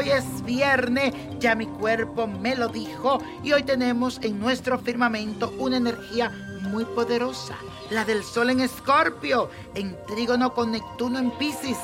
es viernes, ya mi cuerpo me lo dijo y hoy tenemos en nuestro firmamento una energía muy poderosa, la del Sol en Escorpio, en trígono con Neptuno en Pisces.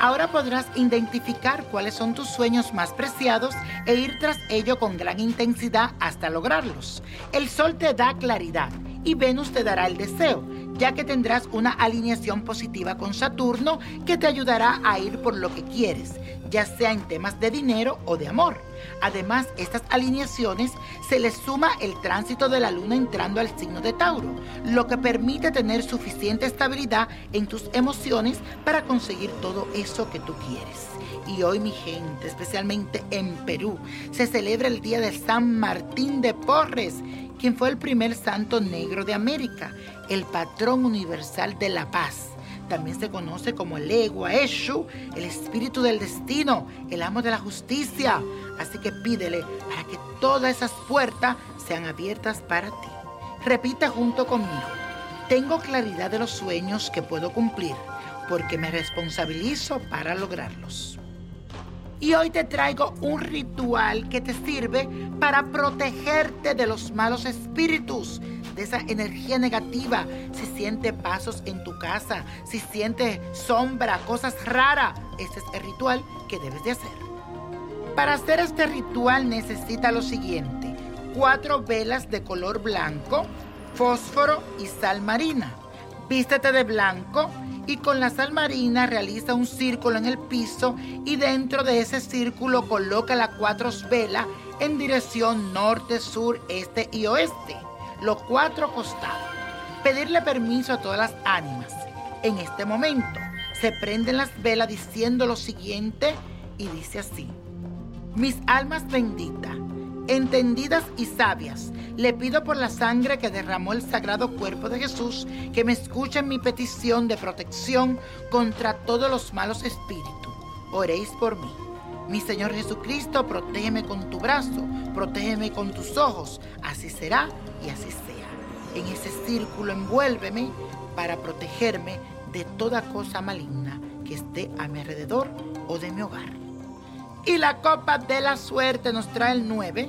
Ahora podrás identificar cuáles son tus sueños más preciados e ir tras ello con gran intensidad hasta lograrlos. El Sol te da claridad y Venus te dará el deseo, ya que tendrás una alineación positiva con Saturno que te ayudará a ir por lo que quieres, ya sea en temas de dinero o de amor. Además, estas alineaciones se les suma el tránsito de la luna entrando al signo de Tauro, lo que permite tener suficiente estabilidad en tus emociones para conseguir todo eso que tú quieres. Y hoy mi gente, especialmente en Perú, se celebra el Día de San Martín de Porres, quien fue el primer santo negro de América, el patrón universal de la paz. También se conoce como el Egua Eshu, el espíritu del destino, el amo de la justicia. Así que pídele para que todas esas puertas sean abiertas para ti. Repita junto conmigo. Tengo claridad de los sueños que puedo cumplir porque me responsabilizo para lograrlos. Y hoy te traigo un ritual que te sirve para protegerte de los malos espíritus, de esa energía negativa. Si sientes pasos en tu casa, si sientes sombra, cosas raras, ese es el ritual que debes de hacer. Para hacer este ritual necesita lo siguiente. Cuatro velas de color blanco, fósforo y sal marina. Vístete de blanco y con la sal marina realiza un círculo en el piso y dentro de ese círculo coloca las cuatro velas en dirección norte, sur, este y oeste, los cuatro costados. Pedirle permiso a todas las ánimas. En este momento se prenden las velas diciendo lo siguiente y dice así. Mis almas benditas, entendidas y sabias, le pido por la sangre que derramó el sagrado cuerpo de Jesús que me escuchen mi petición de protección contra todos los malos espíritus. Oréis por mí. Mi Señor Jesucristo, protégeme con tu brazo, protégeme con tus ojos. Así será y así sea. En ese círculo envuélveme para protegerme de toda cosa maligna que esté a mi alrededor o de mi hogar. Y la copa de la suerte nos trae el 9,